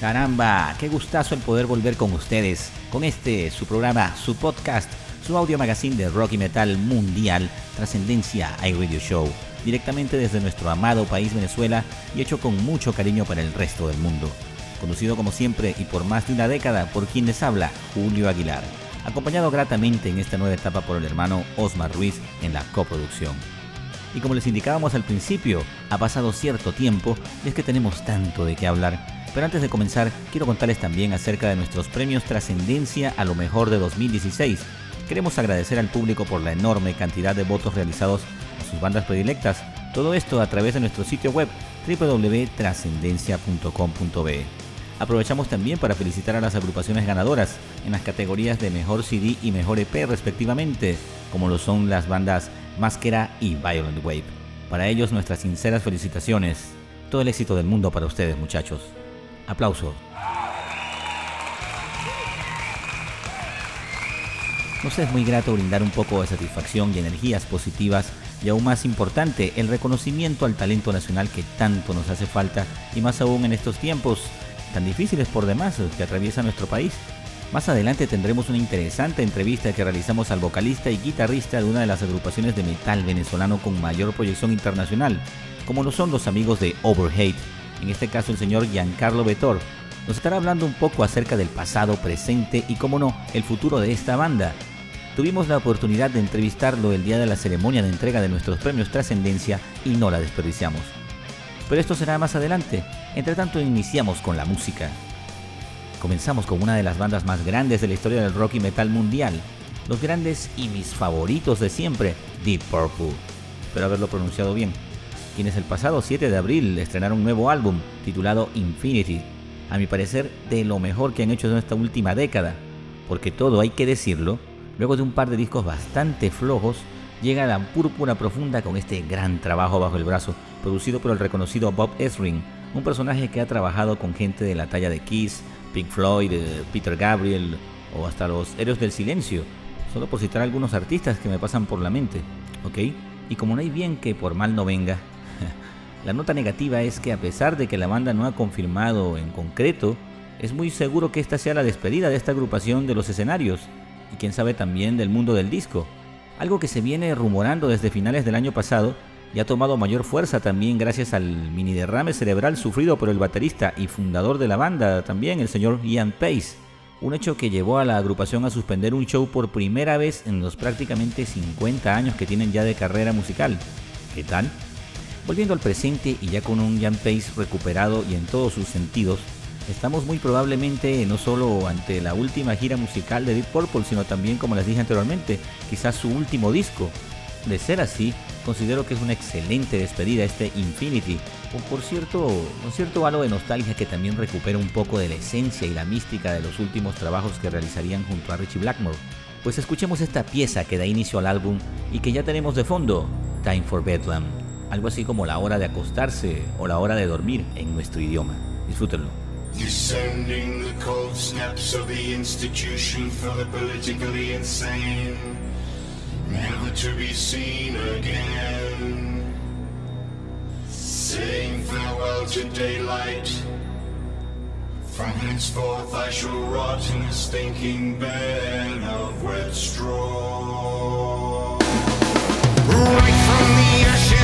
Caramba, qué gustazo el poder volver con ustedes, con este, su programa, su podcast, su audio magazine de rock y metal mundial, Trascendencia iRadio Show, directamente desde nuestro amado país Venezuela y hecho con mucho cariño para el resto del mundo. Conducido como siempre y por más de una década por quien les habla, Julio Aguilar, acompañado gratamente en esta nueva etapa por el hermano Osmar Ruiz en la coproducción. Y como les indicábamos al principio, ha pasado cierto tiempo y es que tenemos tanto de qué hablar. Pero antes de comenzar, quiero contarles también acerca de nuestros premios Trascendencia a lo mejor de 2016. Queremos agradecer al público por la enorme cantidad de votos realizados a sus bandas predilectas. Todo esto a través de nuestro sitio web www.trascendencia.com.be. Aprovechamos también para felicitar a las agrupaciones ganadoras en las categorías de Mejor CD y Mejor EP respectivamente, como lo son las bandas Máscara y Violent Wave. Para ellos nuestras sinceras felicitaciones. Todo el éxito del mundo para ustedes muchachos. Aplausos. Nos es muy grato brindar un poco de satisfacción y energías positivas y aún más importante, el reconocimiento al talento nacional que tanto nos hace falta y más aún en estos tiempos tan difíciles por demás que atraviesa nuestro país. Más adelante tendremos una interesante entrevista que realizamos al vocalista y guitarrista de una de las agrupaciones de metal venezolano con mayor proyección internacional, como lo son los amigos de Overhate, en este caso el señor Giancarlo Betor. Nos estará hablando un poco acerca del pasado, presente y, como no, el futuro de esta banda. Tuvimos la oportunidad de entrevistarlo el día de la ceremonia de entrega de nuestros premios Trascendencia y no la desperdiciamos. Pero esto será más adelante. Entre tanto, iniciamos con la música. Comenzamos con una de las bandas más grandes de la historia del rock y metal mundial, los grandes y mis favoritos de siempre, Deep Purple. Espero haberlo pronunciado bien. Quienes el pasado 7 de abril estrenaron un nuevo álbum titulado Infinity, a mi parecer de lo mejor que han hecho en esta última década, porque todo hay que decirlo, luego de un par de discos bastante flojos, llega la púrpura profunda con este gran trabajo bajo el brazo, producido por el reconocido Bob Ezrin, un personaje que ha trabajado con gente de la talla de Kiss, Pink Floyd, eh, Peter Gabriel o hasta los Héroes del Silencio, solo por citar algunos artistas que me pasan por la mente, ¿ok? Y como no hay bien que por mal no venga, la nota negativa es que a pesar de que la banda no ha confirmado en concreto, es muy seguro que esta sea la despedida de esta agrupación de los escenarios y quién sabe también del mundo del disco, algo que se viene rumorando desde finales del año pasado y ha tomado mayor fuerza también gracias al mini derrame cerebral sufrido por el baterista y fundador de la banda también, el señor Ian Pace. Un hecho que llevó a la agrupación a suspender un show por primera vez en los prácticamente 50 años que tienen ya de carrera musical. ¿Qué tal? Volviendo al presente y ya con un Ian Pace recuperado y en todos sus sentidos, estamos muy probablemente no solo ante la última gira musical de Deep Purple, sino también, como les dije anteriormente, quizás su último disco. De ser así, considero que es una excelente despedida este Infinity, con por cierto, un cierto halo de nostalgia que también recupera un poco de la esencia y la mística de los últimos trabajos que realizarían junto a Richie Blackmore. Pues escuchemos esta pieza que da inicio al álbum y que ya tenemos de fondo, Time for Bedlam, algo así como la hora de acostarse o la hora de dormir en nuestro idioma. Disfrútenlo. Descending the cold snaps of the institution for the politically insane. never to be seen again. Saying farewell to daylight. From henceforth I shall rot in a stinking bed of wet straw. Right from the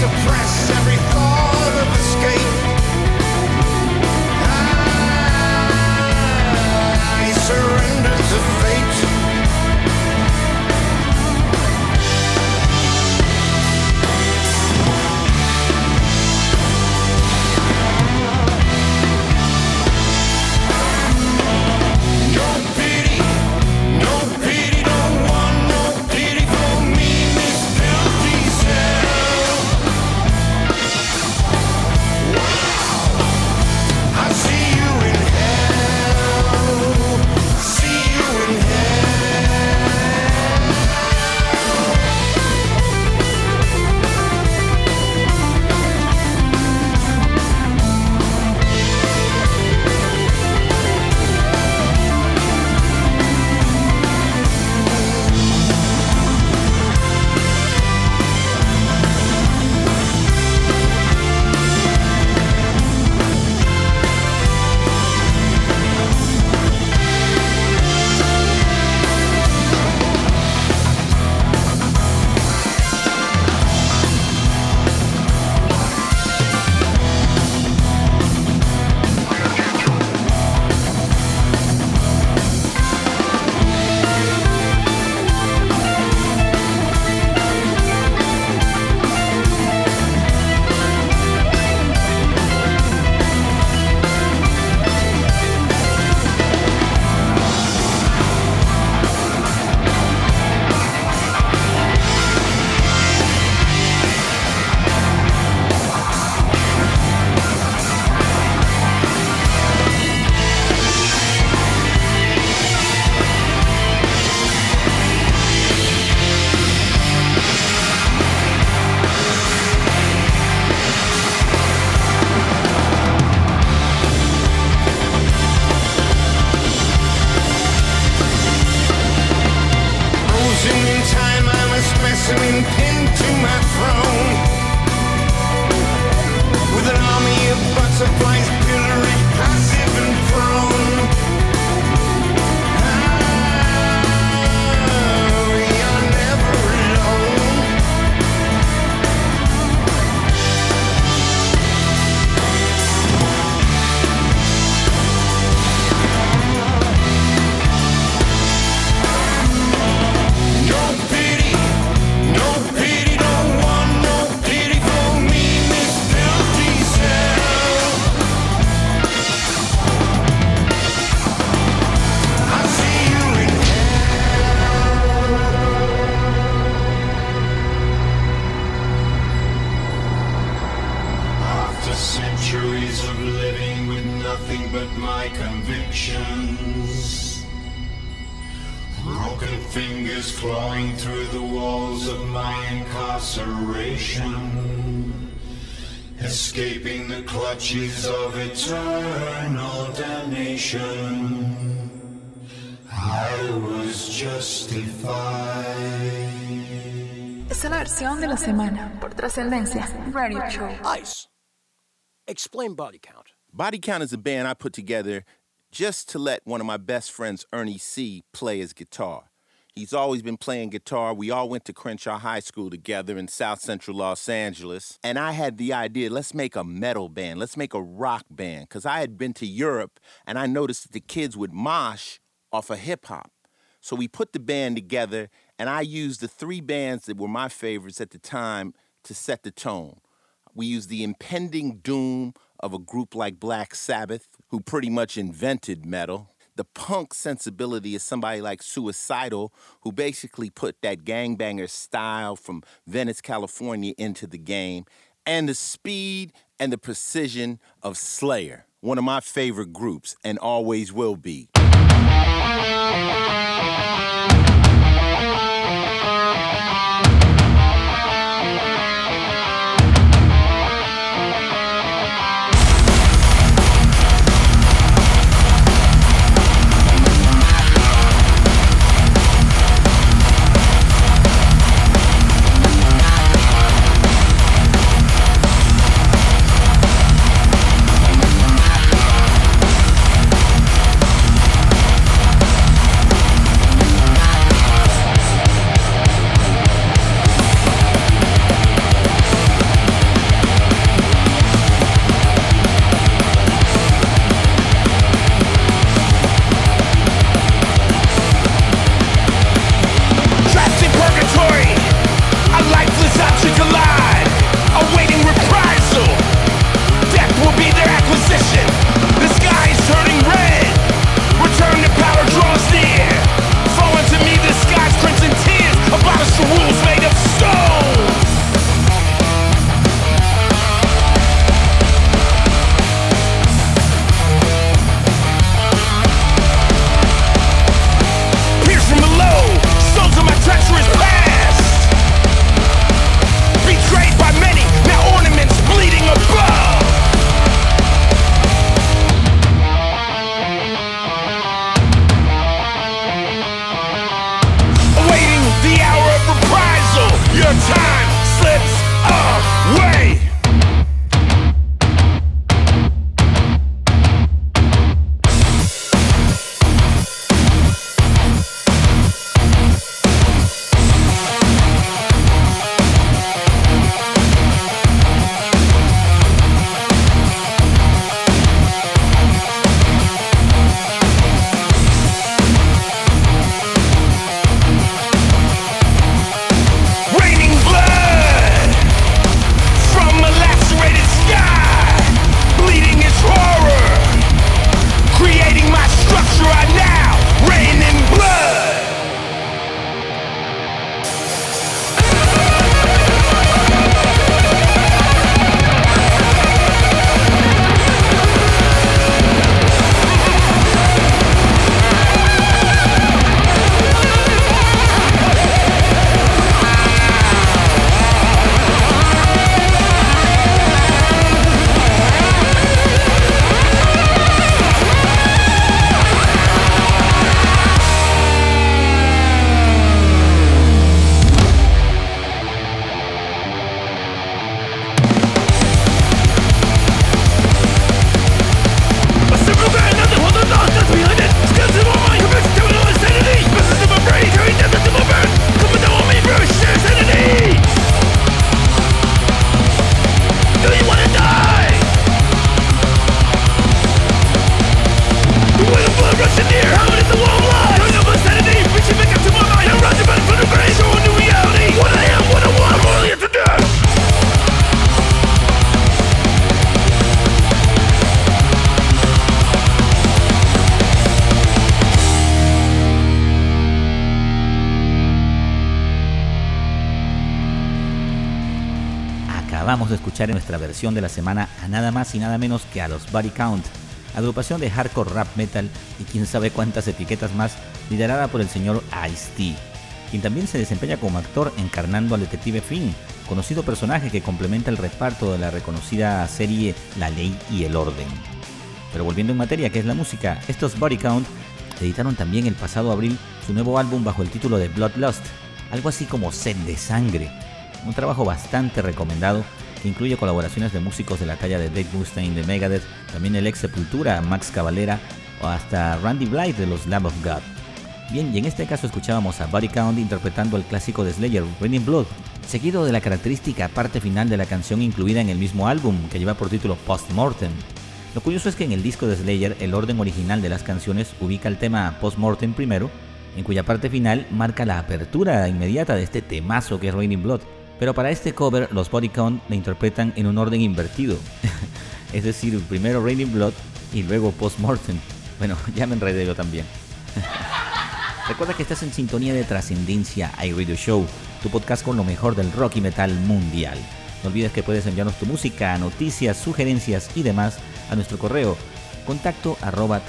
suppress every thought Escaping the clutches of eternal damnation. I was justified. Esta es la versión de la semana por Trascendencia Radio Show. Ice. Explain body count. Body Count is a band I put together just to let one of my best friends, Ernie C., play his guitar. He's always been playing guitar. We all went to Crenshaw High School together in South Central Los Angeles. And I had the idea let's make a metal band, let's make a rock band. Because I had been to Europe and I noticed that the kids would mosh off of hip hop. So we put the band together and I used the three bands that were my favorites at the time to set the tone. We used the impending doom of a group like Black Sabbath, who pretty much invented metal. The punk sensibility of somebody like Suicidal, who basically put that gangbanger style from Venice, California into the game. And the speed and the precision of Slayer, one of my favorite groups and always will be. Nuestra versión de la semana a nada más y nada menos que a los Body Count, agrupación de hardcore rap metal y quién sabe cuántas etiquetas más, liderada por el señor Ice-T, quien también se desempeña como actor encarnando al detective Finn, conocido personaje que complementa el reparto de la reconocida serie La Ley y el Orden. Pero volviendo en materia, que es la música, estos Body Count editaron también el pasado abril su nuevo álbum bajo el título de Bloodlust, algo así como Sed de Sangre, un trabajo bastante recomendado que incluye colaboraciones de músicos de la talla de Dave Mustaine de Megadeth, también el ex Sepultura, Max Cavalera o hasta Randy Blythe de los Lamb of God. Bien, y en este caso escuchábamos a Body Count interpretando el clásico de Slayer, Raining Blood, seguido de la característica parte final de la canción incluida en el mismo álbum, que lleva por título Postmortem. Lo curioso es que en el disco de Slayer el orden original de las canciones ubica el tema Postmortem primero, en cuya parte final marca la apertura inmediata de este temazo que es Raining Blood. Pero para este cover los Body Count la interpretan en un orden invertido, es decir, primero Raining Blood y luego Postmortem. Bueno, ya me enredé yo también. Recuerda que estás en sintonía de Trascendencia iRadio Show, tu podcast con lo mejor del rock y metal mundial. No olvides que puedes enviarnos tu música, noticias, sugerencias y demás a nuestro correo contacto arroba.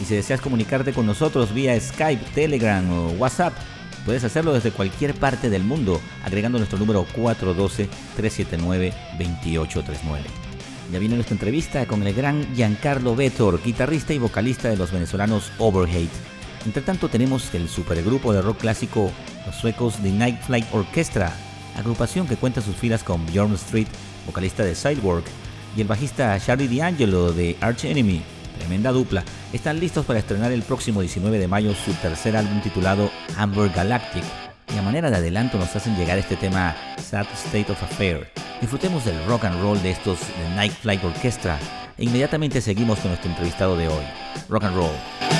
Y si deseas comunicarte con nosotros vía Skype, Telegram o WhatsApp, puedes hacerlo desde cualquier parte del mundo agregando nuestro número 412-379-2839. Ya viene nuestra entrevista con el gran Giancarlo Vettor, guitarrista y vocalista de los venezolanos Overhate. Entre tanto tenemos el supergrupo de rock clásico, los suecos The Night Flight Orchestra, agrupación que cuenta sus filas con Bjorn Street, vocalista de Sidework, y el bajista Charlie D'Angelo de Arch Enemy, tremenda dupla, están listos para estrenar el próximo 19 de mayo su tercer álbum titulado Amber Galactic, y a manera de adelanto nos hacen llegar este tema Sad State of Affair. Disfrutemos del rock and roll de estos de Night Flight Orchestra e inmediatamente seguimos con nuestro entrevistado de hoy. Rock and roll.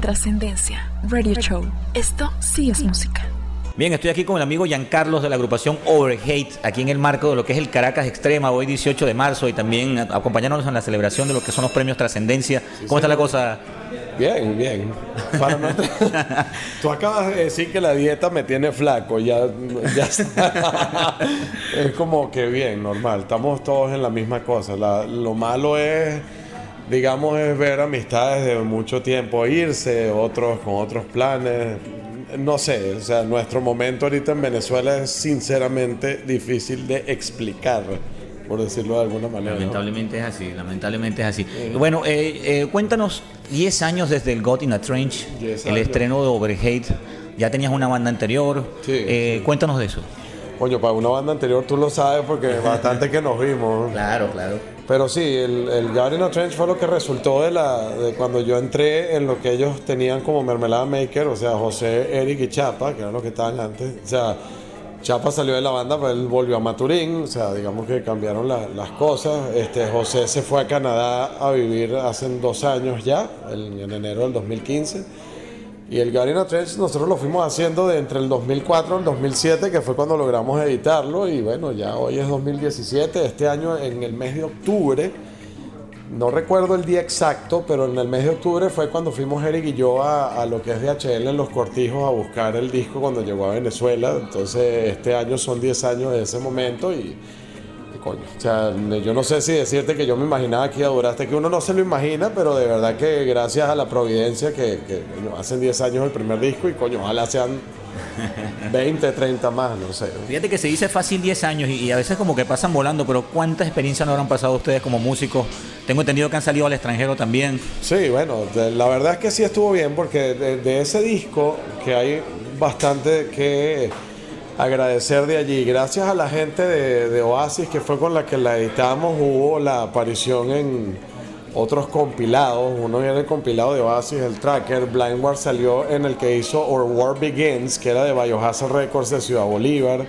Trascendencia. Radio Show. Esto sí es música. Bien, estoy aquí con el amigo Giancarlos de la agrupación Overhate, aquí en el marco de lo que es el Caracas Extrema, hoy 18 de marzo, y también acompañándonos en la celebración de lo que son los premios Trascendencia. ¿Cómo está la cosa? Bien, bien. Para no Tú acabas de decir que la dieta me tiene flaco, ya, ya es como que bien, normal. Estamos todos en la misma cosa. La- lo malo es, digamos, es ver amistades de mucho tiempo irse, otros con otros planes. No sé, o sea, nuestro momento ahorita en Venezuela es sinceramente difícil de explicar, por decirlo de alguna manera. ¿no? Lamentablemente es así, lamentablemente es así. Bueno, eh, eh, cuéntanos, 10 años desde el God in a Trench, 10 el estreno de Overhate, ya tenías una banda anterior, Sí, Eh, cuéntanos de eso. Coño, para una banda anterior tú lo sabes porque bastante que nos vimos. Claro, claro. Pero sí, el, el Garden Trench fue lo que resultó de, la, de cuando yo entré en lo que ellos tenían como Mermelada Maker, o sea, José, Eric y Chapa, que eran los que estaban antes. O sea, Chapa salió de la banda, pero él volvió a Maturín, o sea, digamos que cambiaron la- las cosas. Este, José se fue a Canadá a vivir hace dos años ya, en, en enero del 2015. Y el Garden Trench nosotros lo fuimos haciendo de entre el 2004 al 2007, que fue cuando logramos editarlo. Y bueno, ya hoy es 2017. Este año, en el mes de octubre, no recuerdo el día exacto, pero en el mes de octubre fue cuando fuimos Eric y yo a, a lo que es DHL en Los Cortijos a buscar el disco cuando llegó a Venezuela. Entonces, este año son 10 años de ese momento y. coño, o sea, yo no sé si decirte que yo me imaginaba que iba a durar, hasta que uno no se lo imagina, pero de verdad que gracias a la providencia que, que hacen 10 años el primer disco y coño, ojalá sean 20, 30 más, no sé. Fíjate que se dice fácil 10 años y, y a veces como que pasan volando, pero ¿cuántas experiencias no habrán pasado ustedes como músicos? Tengo entendido que han salido al extranjero también. Sí, bueno, la verdad es que sí estuvo bien porque de, de ese disco que hay bastante que agradecer de allí. Gracias a la gente de, Oasis que fue con la que la editamos, hubo la aparición en otros compilados. Uno viene el compilado de Oasis, el tracker. Blind War salió en el que hizo Or War Begins, que era de Biohazard Records de Ciudad Bolívar.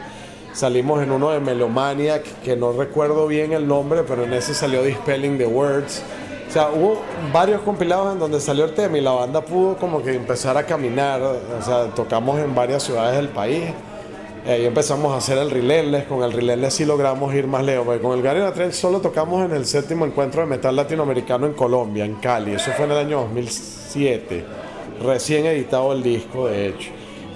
Salimos en uno de Melomaniac, que no recuerdo bien el nombre, pero en ese salió Dispelling the Words. O sea, hubo varios compilados en donde salió el tema y la banda pudo como que empezar a caminar. O sea, tocamos en varias ciudades del país. Ahí empezamos a hacer el Relentless. Con el Relentless sí logramos ir más lejos. porque con el Gary Trench solo tocamos en el séptimo encuentro de metal latinoamericano en Colombia, en Cali. Eso fue en el año 2007. Recién editado el disco, de hecho.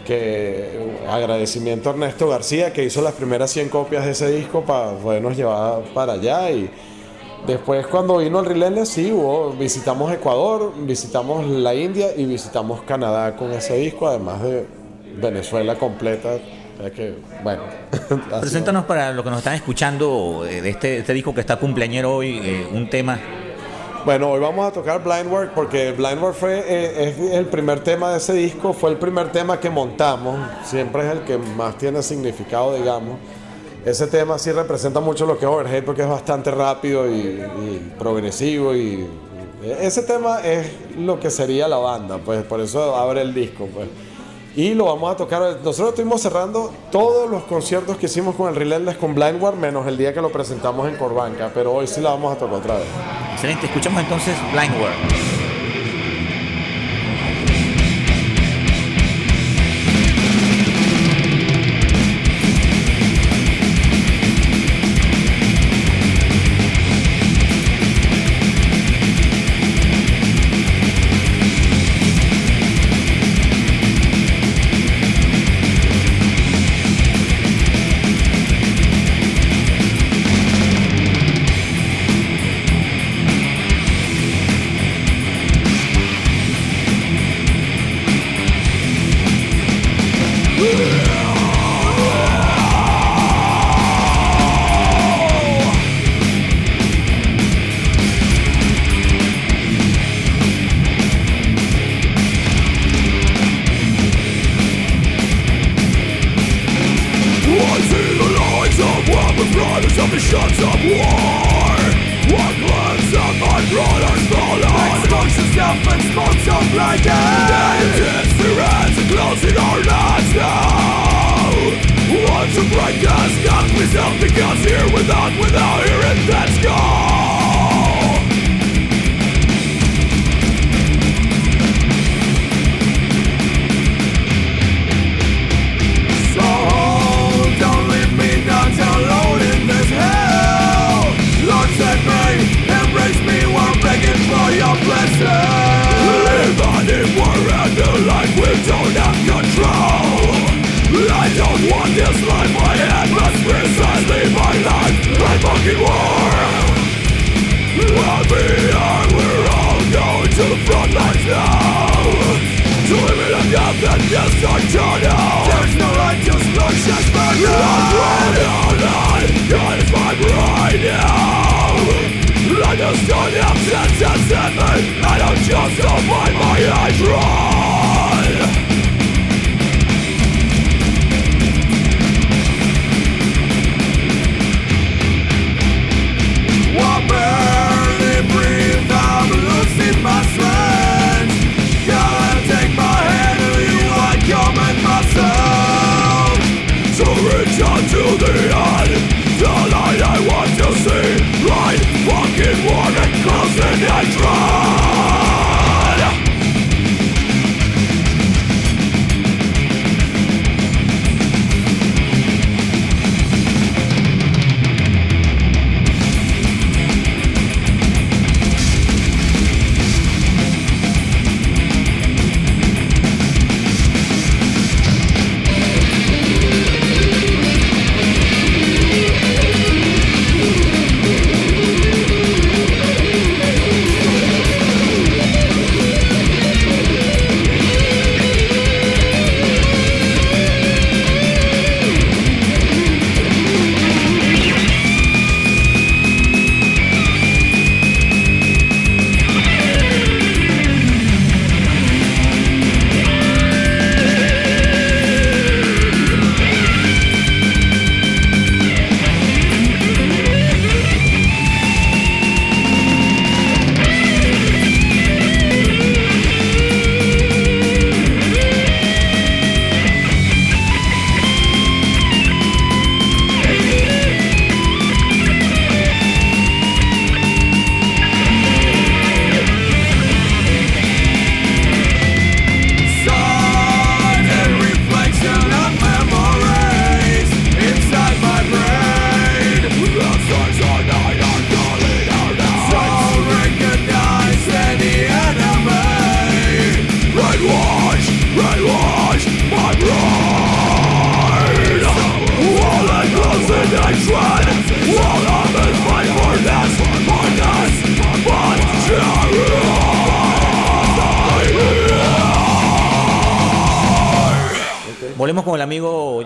Que agradecimiento a Ernesto García que hizo las primeras 100 copias de ese disco para podernos llevar para allá. Y después, cuando vino el Relentless, sí, hubo, visitamos Ecuador, visitamos la India y visitamos Canadá con ese disco, además de Venezuela completa. Sea que, bueno. Preséntanos para los que nos están escuchando eh, de este, este disco que está cumpleañero hoy, eh, un tema. Bueno, hoy vamos a tocar Blind Work porque Blind Work fue, eh, es el primer tema de ese disco, fue el primer tema que montamos, siempre es el que más tiene significado, digamos. Ese tema sí representa mucho lo que es Overhead porque es bastante rápido y, y progresivo y ese tema es lo que sería la banda, pues por eso abre el disco, pues. Y lo vamos a tocar. Nosotros estuvimos cerrando todos los conciertos que hicimos con el Relentless con Blind War, menos el día que lo presentamos en Corbanca, pero hoy sí la vamos a tocar otra vez. Excelente, escuchamos entonces Blind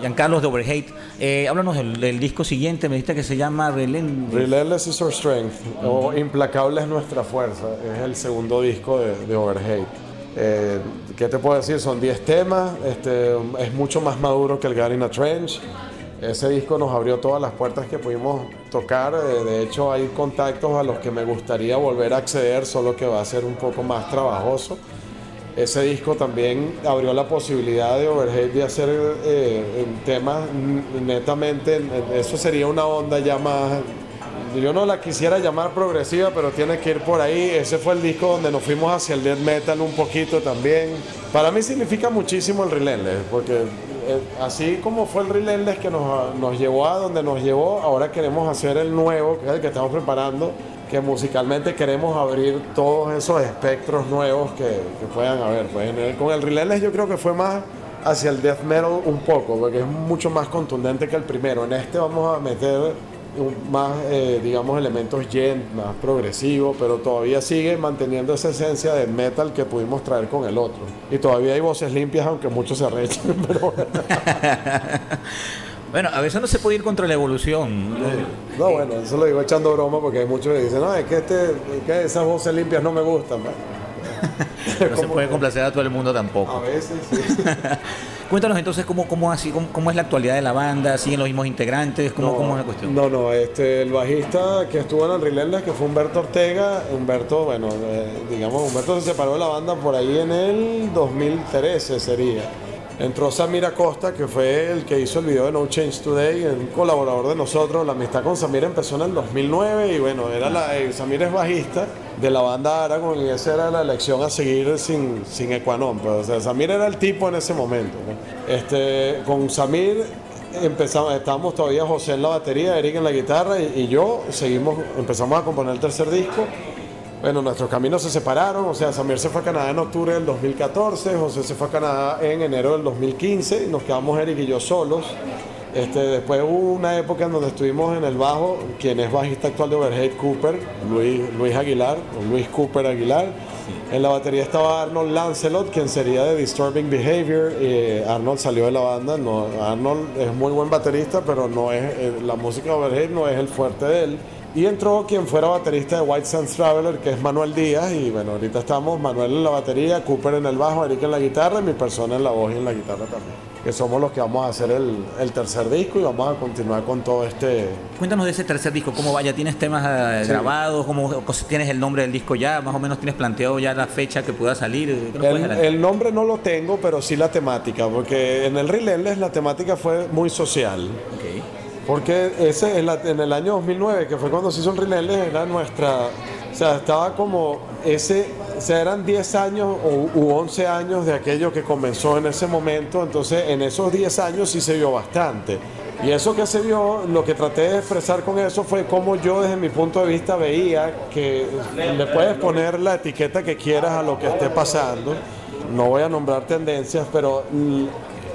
Giancarlo de Overhate. Eh, háblanos del, del disco siguiente, me dijiste que se llama Relent. Relentless is our strength, o Implacable es nuestra fuerza, es el segundo disco de, de Overhate. Eh, ¿Qué te puedo decir? Son 10 temas, este, es mucho más maduro que el God in a Trench. Ese disco nos abrió todas las puertas que pudimos tocar. eh, de hecho, hay contactos a los que me gustaría volver a acceder, solo que va a ser un poco más trabajoso. Ese disco también abrió la posibilidad de Overhead de hacer eh, temas netamente, eso sería una onda ya más, yo no la quisiera llamar progresiva, pero tiene que ir por ahí. Ese fue el disco donde nos fuimos hacia el death metal un poquito también. Para mí significa muchísimo el Relentless, porque eh, así como fue el Relentless que nos, nos llevó a donde nos llevó, ahora queremos hacer el nuevo, el que estamos preparando, que musicalmente queremos abrir todos esos espectros nuevos que, que puedan haber. Pues con el Relentless yo creo que fue más hacia el death metal un poco, porque es mucho más contundente que el primero. En este vamos a meter un- más, eh, digamos, elementos gent, más progresivo, pero todavía sigue manteniendo esa esencia de metal que pudimos traer con el otro. Y todavía hay voces limpias, aunque muchos se arrechen, pero bueno. A veces no se puede ir contra la evolución. No, bueno, eso lo digo echando broma porque hay muchos que dicen, no, es que, este, que esas voces limpias no me gustan. ¿va?". No se puede complacer a todo el mundo tampoco. A veces sí. Cuéntanos entonces cómo, cómo, así, cómo, cómo es la actualidad de la banda, siguen los mismos integrantes, cómo, cómo es la cuestión. No, no, este, el bajista que estuvo en el Relentless, que fue Humberto Ortega, Humberto, bueno, eh, digamos, Humberto se separó de la banda por ahí en el 2013 sería. Entró Samir Acosta, que fue el que hizo el video de No Change Today, un colaborador de nosotros. La amistad con Samir empezó en el 2009 y bueno, era la, eh, Samir es bajista de la banda Aragon y esa era la elección a seguir sin, sin Equanon. Pues, o sea, Samir era el tipo en ese momento. Este, con Samir empezamos, estábamos todavía José en la batería, Eric en la guitarra y, y yo seguimos, empezamos a componer el tercer disco. Bueno, nuestros caminos se separaron, o sea, Samir se fue a Canadá en octubre del 2014, José se fue a Canadá en enero del 2015 y nos quedamos Eric y yo solos. Este, después hubo una época en donde estuvimos en el bajo, quien es bajista actual de Overhead Cooper, Luis, Luis Aguilar, Luis Cooper Aguilar. En la batería estaba Arnold Lancelot, quien sería de Disturbing Behavior. Arnold salió de la banda. No, Arnold es muy buen baterista, pero no es eh, la música de Overhead no es el fuerte de él. Y entró quien fuera baterista de White Sands Traveler, que es Manuel Díaz. Y bueno, ahorita estamos Manuel en la batería, Cooper en el bajo, Eric en la guitarra y mi persona en la voz y en la guitarra también. Que somos los que vamos a hacer el, el tercer disco y vamos a continuar con todo este. Cuéntanos de ese tercer disco, ¿cómo vaya? ¿Tienes temas eh, Sí. grabados? ¿Cómo, ¿Tienes el nombre del disco ya? ¿Más o menos tienes planteado ya la fecha que pueda salir? ¿Qué nos puedes El, nombre no lo tengo, pero sí la temática, porque en el Relentless la temática fue muy social. Ok. Porque ese en, el año 2009, que fue cuando se hizo el Relentless, era nuestra. O sea, estaba como ese. O sea, eran 10 años o, u 11 años de aquello que comenzó en ese momento. Entonces, en esos 10 años sí se vio bastante. Y eso que se vio, lo que traté de expresar con eso fue cómo yo, desde mi punto de vista, veía que le puedes poner la etiqueta que quieras a lo que esté pasando. No voy a nombrar tendencias, pero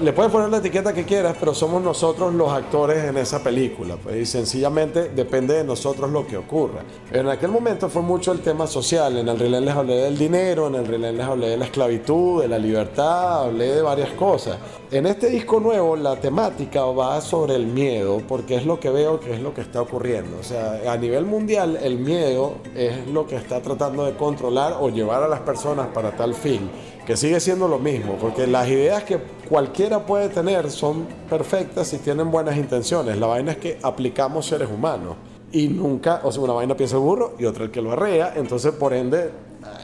le puedes poner la etiqueta que quieras, pero somos nosotros los actores en esa película. Pues, y sencillamente depende de nosotros lo que ocurra. En aquel momento fue mucho el tema social. En el relén les hablé del dinero, en el relén les hablé de la esclavitud, de la libertad, hablé de varias cosas. En este disco nuevo la temática va sobre el miedo, porque es lo que veo que es lo que está ocurriendo. O sea, a nivel mundial el miedo es lo que está tratando de controlar o llevar a las personas para tal fin que sigue siendo lo mismo, porque las ideas que cualquiera puede tener son perfectas si tienen buenas intenciones. La vaina es que aplicamos seres humanos y nunca, o sea, una vaina piensa el burro y otra el que lo arrea, entonces por ende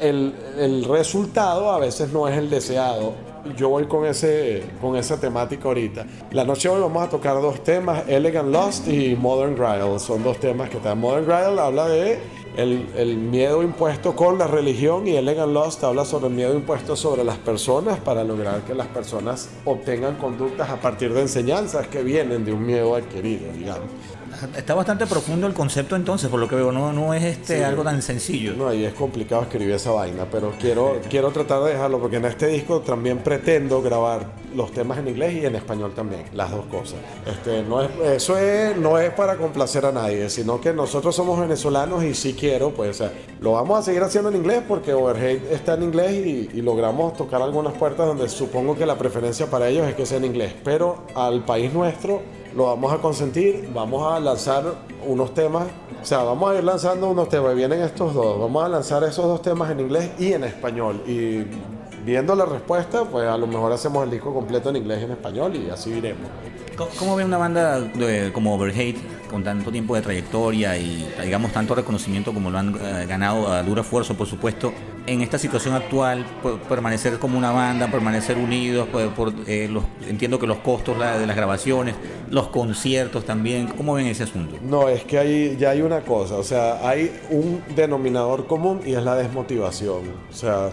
el, el resultado a veces no es el deseado. Yo voy con, ese, con esa temática ahorita. La noche de hoy vamos a tocar dos temas, Elegant Lost y Modern Gridle. Son dos temas que están. Modern Gridle habla de el, miedo impuesto con la religión y Elegant Lost habla sobre el miedo impuesto sobre las personas para lograr que las personas obtengan conductas a partir de enseñanzas que vienen de un miedo adquirido, digamos. Está bastante profundo el concepto entonces, por lo que veo, no, no es este Sí. algo tan sencillo. No, y es complicado escribir esa vaina, pero quiero, quiero tratar de dejarlo porque en este disco también pretendo grabar los temas en inglés y en español también, las dos cosas. Este, no es, eso es, no es para complacer a nadie, sino que nosotros somos venezolanos y si quiero, pues o sea, lo vamos a seguir haciendo en inglés porque Overhead está en inglés y, y logramos tocar algunas puertas donde supongo que la preferencia para ellos es que sea en inglés, pero al país nuestro lo vamos a consentir, vamos a lanzar unos temas, o sea, vamos a ir lanzando unos temas, vienen estos dos, vamos a lanzar esos dos temas en inglés y en español. Y viendo la respuesta, pues a lo mejor hacemos el disco completo en inglés y en español y así iremos. ¿Cómo- ¿Cómo ve una banda de- como Overhate con tanto tiempo de trayectoria y digamos tanto reconocimiento como lo han eh, ganado a duro esfuerzo, por supuesto, en esta situación actual, permanecer como una banda, permanecer unidos, eh, entiendo que los costos de las grabaciones, los conciertos también, ¿cómo ven ese asunto? No, es que hay, ya hay una cosa, o sea, hay un denominador común y es la desmotivación. O sea,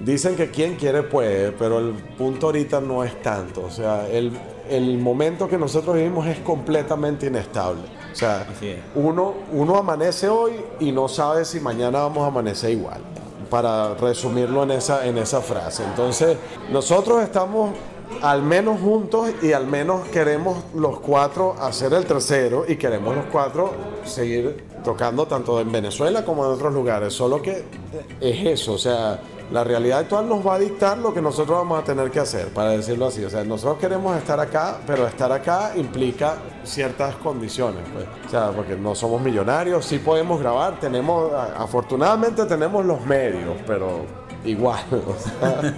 dicen que quien quiere puede, pero el punto ahorita no es tanto. O sea, el, el momento que nosotros vivimos es completamente inestable. O sea, uno, uno amanece hoy y no sabe si mañana vamos a amanecer igual. Para resumirlo en esa, en esa frase. Entonces, nosotros estamos al menos juntos y al menos queremos los cuatro hacer el tercero y queremos los cuatro seguir tocando tanto en Venezuela como en otros lugares. Solo que es eso, o sea, la realidad actual nos va a dictar lo que nosotros vamos a tener que hacer, para decirlo así. O sea, nosotros queremos estar acá, pero estar acá implica ciertas condiciones, pues. O sea, porque no somos millonarios, sí podemos grabar, tenemos, afortunadamente tenemos los medios, pero igual, o sea,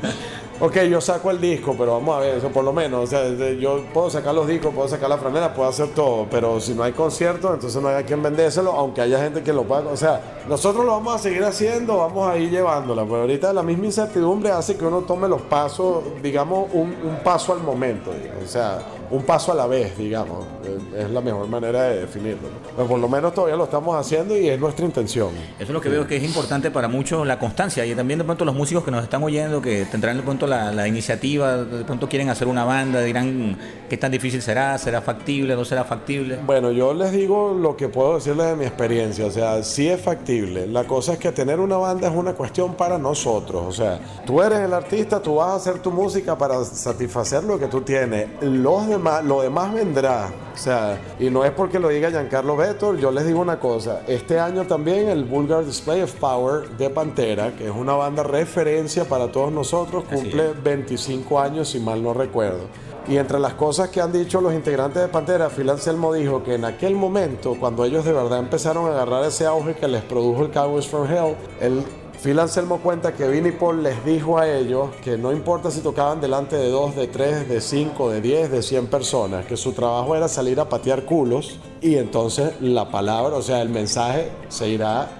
Ok, yo saco el disco, pero vamos a ver, eso por lo menos. O sea, yo puedo sacar los discos, puedo sacar la franela, puedo hacer todo, pero si no hay concierto, entonces no hay a quien vendérselo, aunque haya gente que lo pague. O sea, nosotros lo vamos a seguir haciendo, vamos a ir llevándola, pero ahorita la misma incertidumbre hace que uno tome los pasos, digamos, un, un paso al momento, digamos. o sea, un paso a la vez, digamos. Es- Es la mejor manera de definirlo. Pero por lo menos todavía lo estamos haciendo y es nuestra intención. Eso es lo que veo que es importante para muchos la constancia y también de pronto los músicos que nos están oyendo, que tendrán de pronto la, la iniciativa, de pronto quieren hacer una banda, dirán qué tan difícil será, será factible, no será factible. Bueno, yo les digo lo que puedo decirles de mi experiencia, o sea, sí es factible. La cosa es que tener una banda es una cuestión para nosotros, o sea, tú eres el artista, tú vas a hacer tu música para satisfacer lo que tú tienes. Los demás demás, lo demás vendrá. O sea, y no es porque lo diga Giancarlo Vettor, yo les digo una cosa, este año también el Vulgar Display of Power de Pantera, que es una banda referencia para todos nosotros, cumple 25 años si mal no recuerdo. Y entre las cosas que han dicho los integrantes de Pantera, Phil Anselmo dijo que en aquel momento, cuando ellos de verdad empezaron a agarrar ese auge que les produjo el Cowboys from Hell, el Phil Anselmo cuenta que Vinnie Paul les dijo a ellos que no importa si tocaban delante de dos, de tres, de cinco, de diez, de cien personas, que su trabajo era salir a patear culos y entonces la palabra, o sea, el mensaje se irá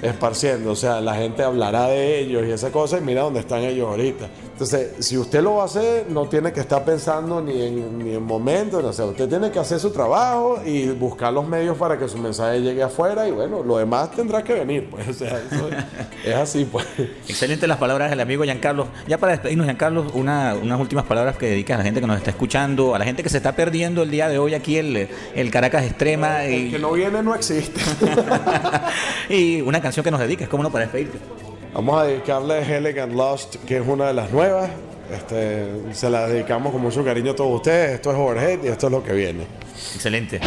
esparciendo, o sea, la gente hablará de ellos y esa cosa y mira dónde están ellos ahorita. Entonces, si usted lo va a hacer, no tiene que estar pensando ni en, ni en momentos, o sea, usted tiene que hacer su trabajo y buscar los medios para que su mensaje llegue afuera y bueno, lo demás tendrá que venir, pues, o sea, eso es así, pues. Excelente las palabras del amigo Giancarlo. Ya para despedirnos, Giancarlo, una, unas últimas palabras que dedicas a la gente que nos está escuchando, a la gente que se está perdiendo el día de hoy aquí el, el Caracas Extrema. El Y, que no viene no existe. y una canción que nos dediques, ¿cómo no para despedirte? Vamos a dedicarle Elegant Lost, que es una de las nuevas. Este, se la dedicamos con mucho cariño a todos ustedes. Esto es Overhead y esto es lo que viene. Excelente.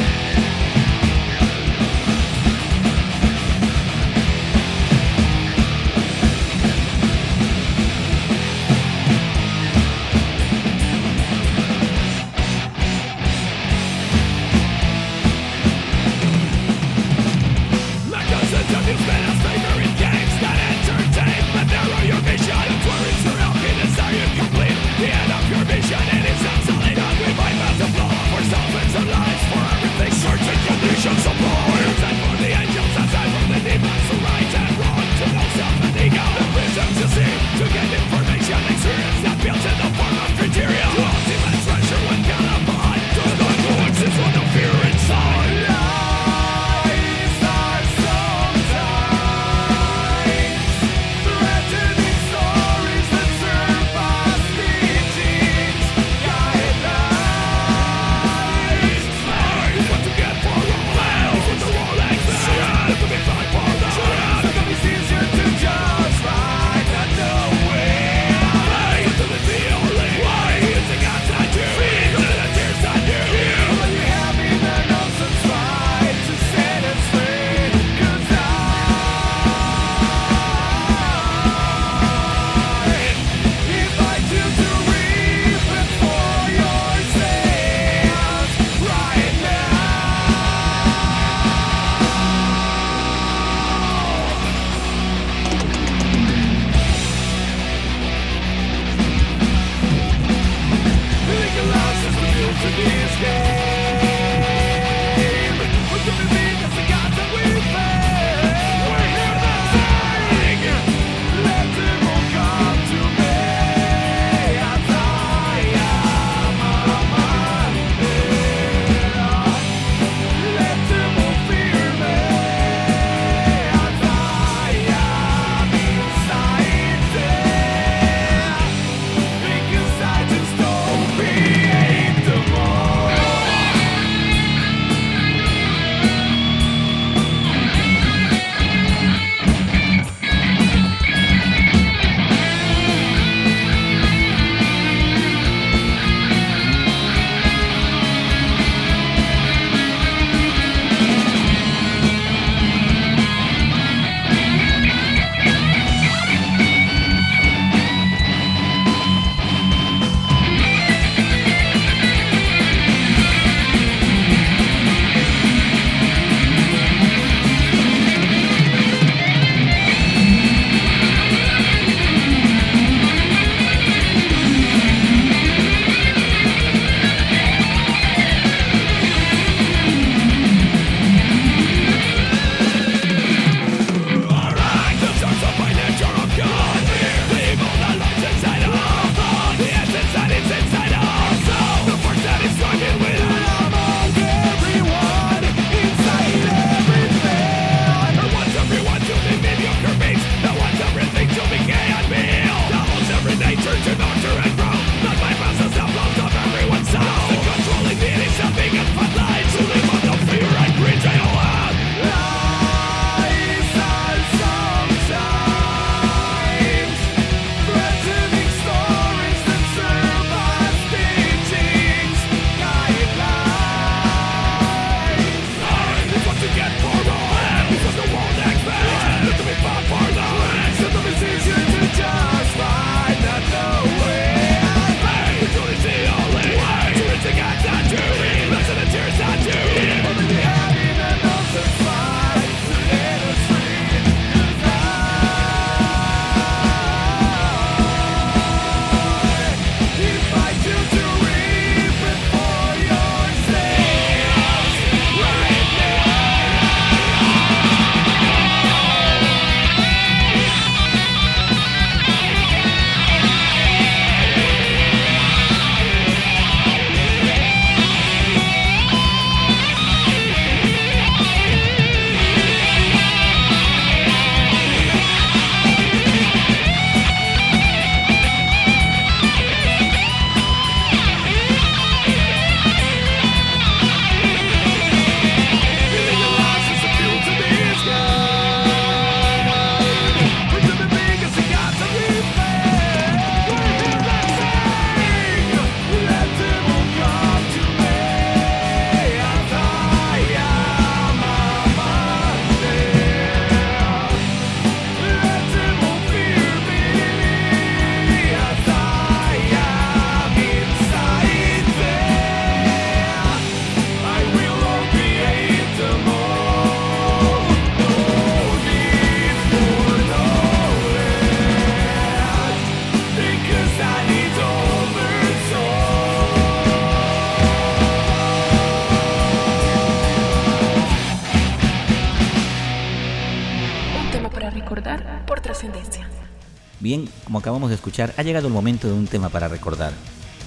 Acabamos de escuchar, ha llegado el momento de un tema para recordar.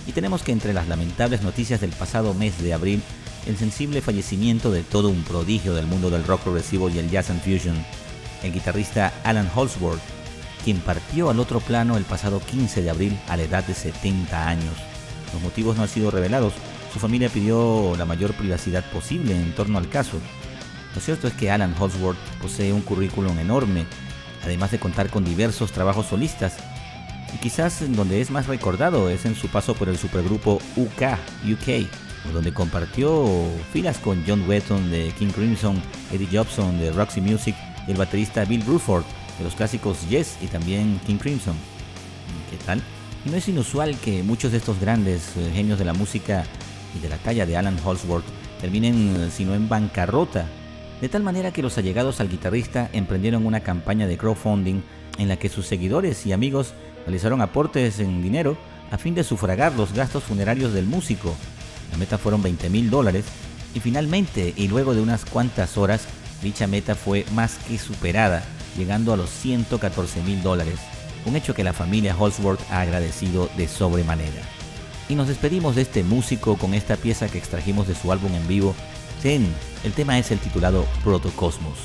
Y tenemos que entre las lamentables noticias del pasado mes de abril, el sensible fallecimiento de todo un prodigio del mundo del rock progresivo y el jazz and fusion, el guitarrista Alan Holsworth, quien partió al otro plano el pasado 15 de abril a la edad de 70 años. Los motivos no han sido revelados, su familia pidió la mayor privacidad posible en torno al caso. Lo cierto es que Alan Holsworth posee un currículum enorme además de contar con diversos trabajos solistas. Y quizás en donde es más recordado es en su paso por el supergrupo UK, UK, donde compartió filas con John Wetton de King Crimson, Eddie Jobson de Roxy Music y el baterista Bill Bruford de los clásicos Yes y también King Crimson. ¿Qué tal? No es inusual que muchos de estos grandes eh, genios de la música y de la talla de Alan Holsworth terminen eh, sino en bancarrota de tal manera que los allegados al guitarrista emprendieron una campaña de crowdfunding en la que sus seguidores y amigos realizaron aportes en dinero a fin de sufragar los gastos funerarios del músico. La meta fueron 20 mil dólares y finalmente, y luego de unas cuantas horas, dicha meta fue más que superada, llegando a los 114 mil dólares, un hecho que la familia Holsworth ha agradecido de sobremanera. Y nos despedimos de este músico con esta pieza que extrajimos de su álbum en vivo, Ten el tema es el titulado Protocosmos.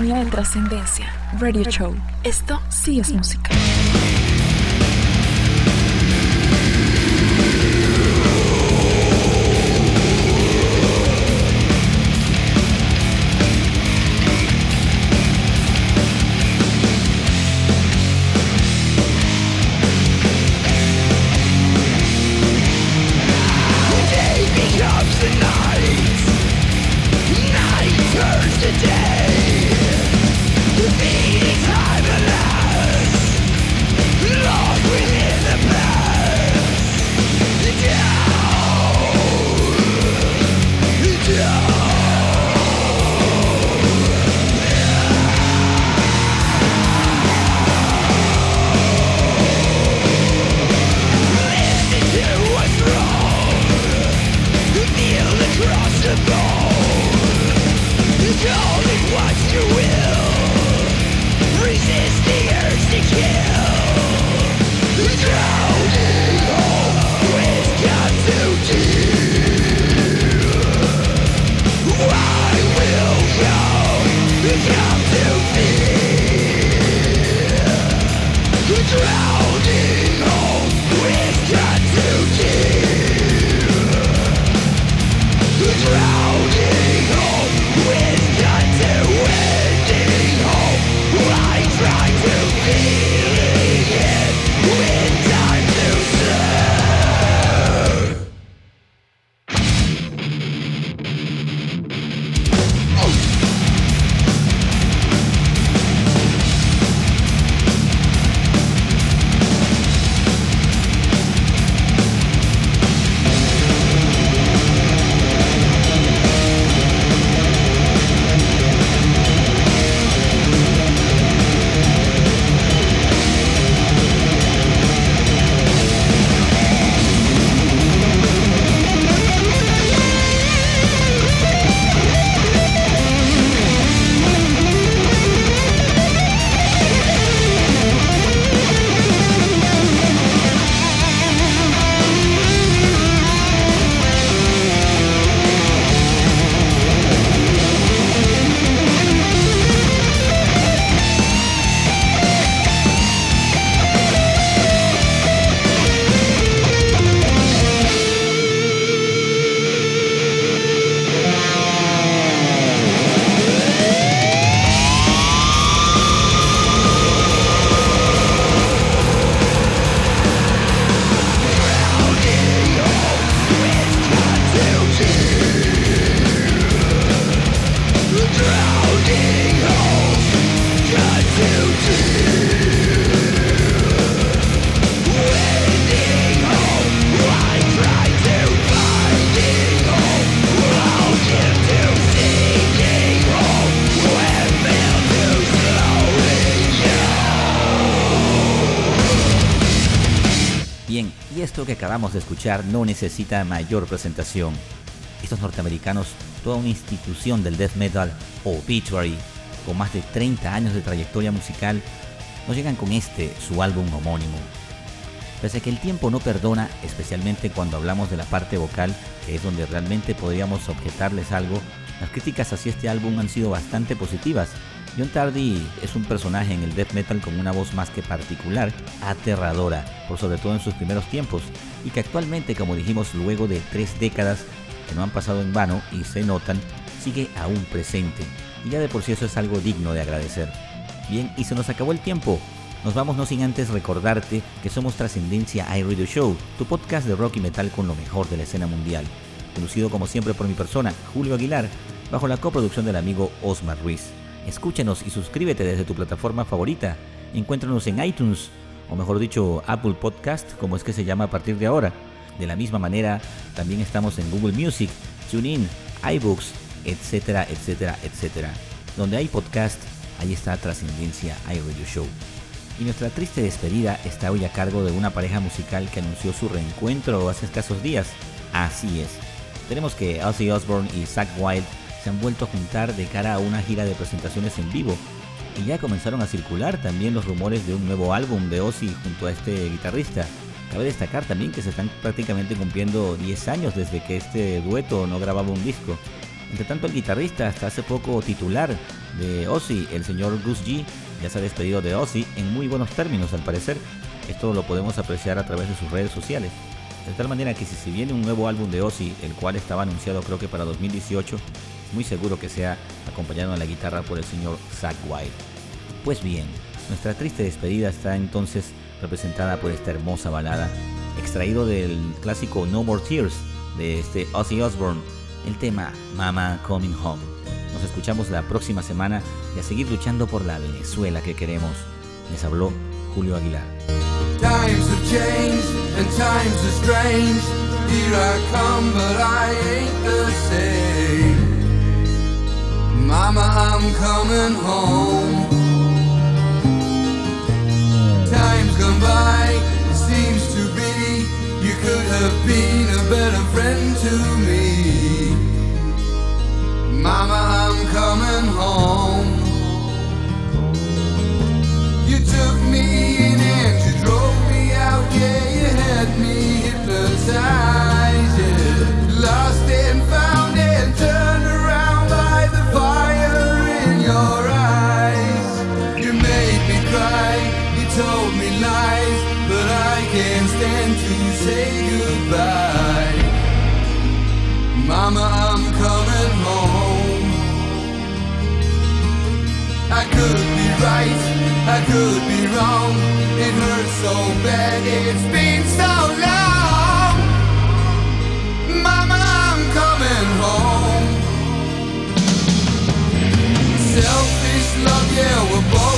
Sintonía de trascendencia. Radio Show. Esto sí es música. Acabamos de escuchar no necesita mayor presentación. Estos norteamericanos, toda una institución del death metal, Obituary, con más de 30 años de trayectoria musical, nos llegan con este, su álbum homónimo. Pese a que el tiempo no perdona, especialmente cuando hablamos de la parte vocal, que es donde realmente podríamos objetarles algo, las críticas hacia este álbum han sido bastante positivas, John Tardy es un personaje en el death metal con una voz más que particular, aterradora, por sobre todo en sus primeros tiempos, y que actualmente, como dijimos, luego de tres décadas que no han pasado en vano y se notan, sigue aún presente. Y ya de por sí eso es algo digno de agradecer. Bien, y se nos acabó el tiempo. Nos vamos no sin antes recordarte que somos Trascendencia iRadio Show, tu podcast de rock y metal con lo mejor de la escena mundial. Conducido como siempre por mi persona, Julio Aguilar, bajo la coproducción del amigo Osmar Ruiz. Escúchanos y suscríbete desde tu plataforma favorita. Encuéntranos en iTunes, o mejor dicho, Apple Podcast, como es que se llama a partir de ahora. De la misma manera, también estamos en Google Music, TuneIn, iBooks, etcétera, etcétera, etcétera. Donde hay podcast, ahí está Trascendencia iRadio Show. Y nuestra triste despedida está hoy a cargo de una pareja musical que anunció su reencuentro hace escasos días. Así es. Tenemos que Ozzy Osbourne y Zach Wild se han vuelto a juntar de cara a una gira de presentaciones en vivo. Y ya comenzaron a circular también los rumores de un nuevo álbum de Ozzy junto a este guitarrista. Cabe destacar también que se están prácticamente cumpliendo 10 años desde que este dueto no grababa un disco. Entre tanto, el guitarrista, hasta hace poco titular de Ozzy, el señor Gus G, ya se ha despedido de Ozzy en muy buenos términos al parecer. Esto lo podemos apreciar a través de sus redes sociales. De tal manera que si se viene un nuevo álbum de Ozzy, el cual estaba anunciado creo que para 2018, es muy seguro que sea acompañado en la guitarra por el señor Zach White. Pues bien, nuestra triste despedida está entonces representada por esta hermosa balada, extraído del clásico No More Tears de este Ozzy Osbourne, el tema Mama Coming Home. Nos escuchamos la próxima semana y a seguir luchando por la Venezuela que queremos. Les habló Julio Aguilar. Times have changed and times are strange. Here I come, but I ain't the same. Mama, I'm coming home. Times gone by, it seems to be you could have been a better friend to me. Mama, I'm coming home. You took me I could be wrong. It hurts so bad, it's been so long. Mama, I'm coming home. Selfish love, yeah, we're both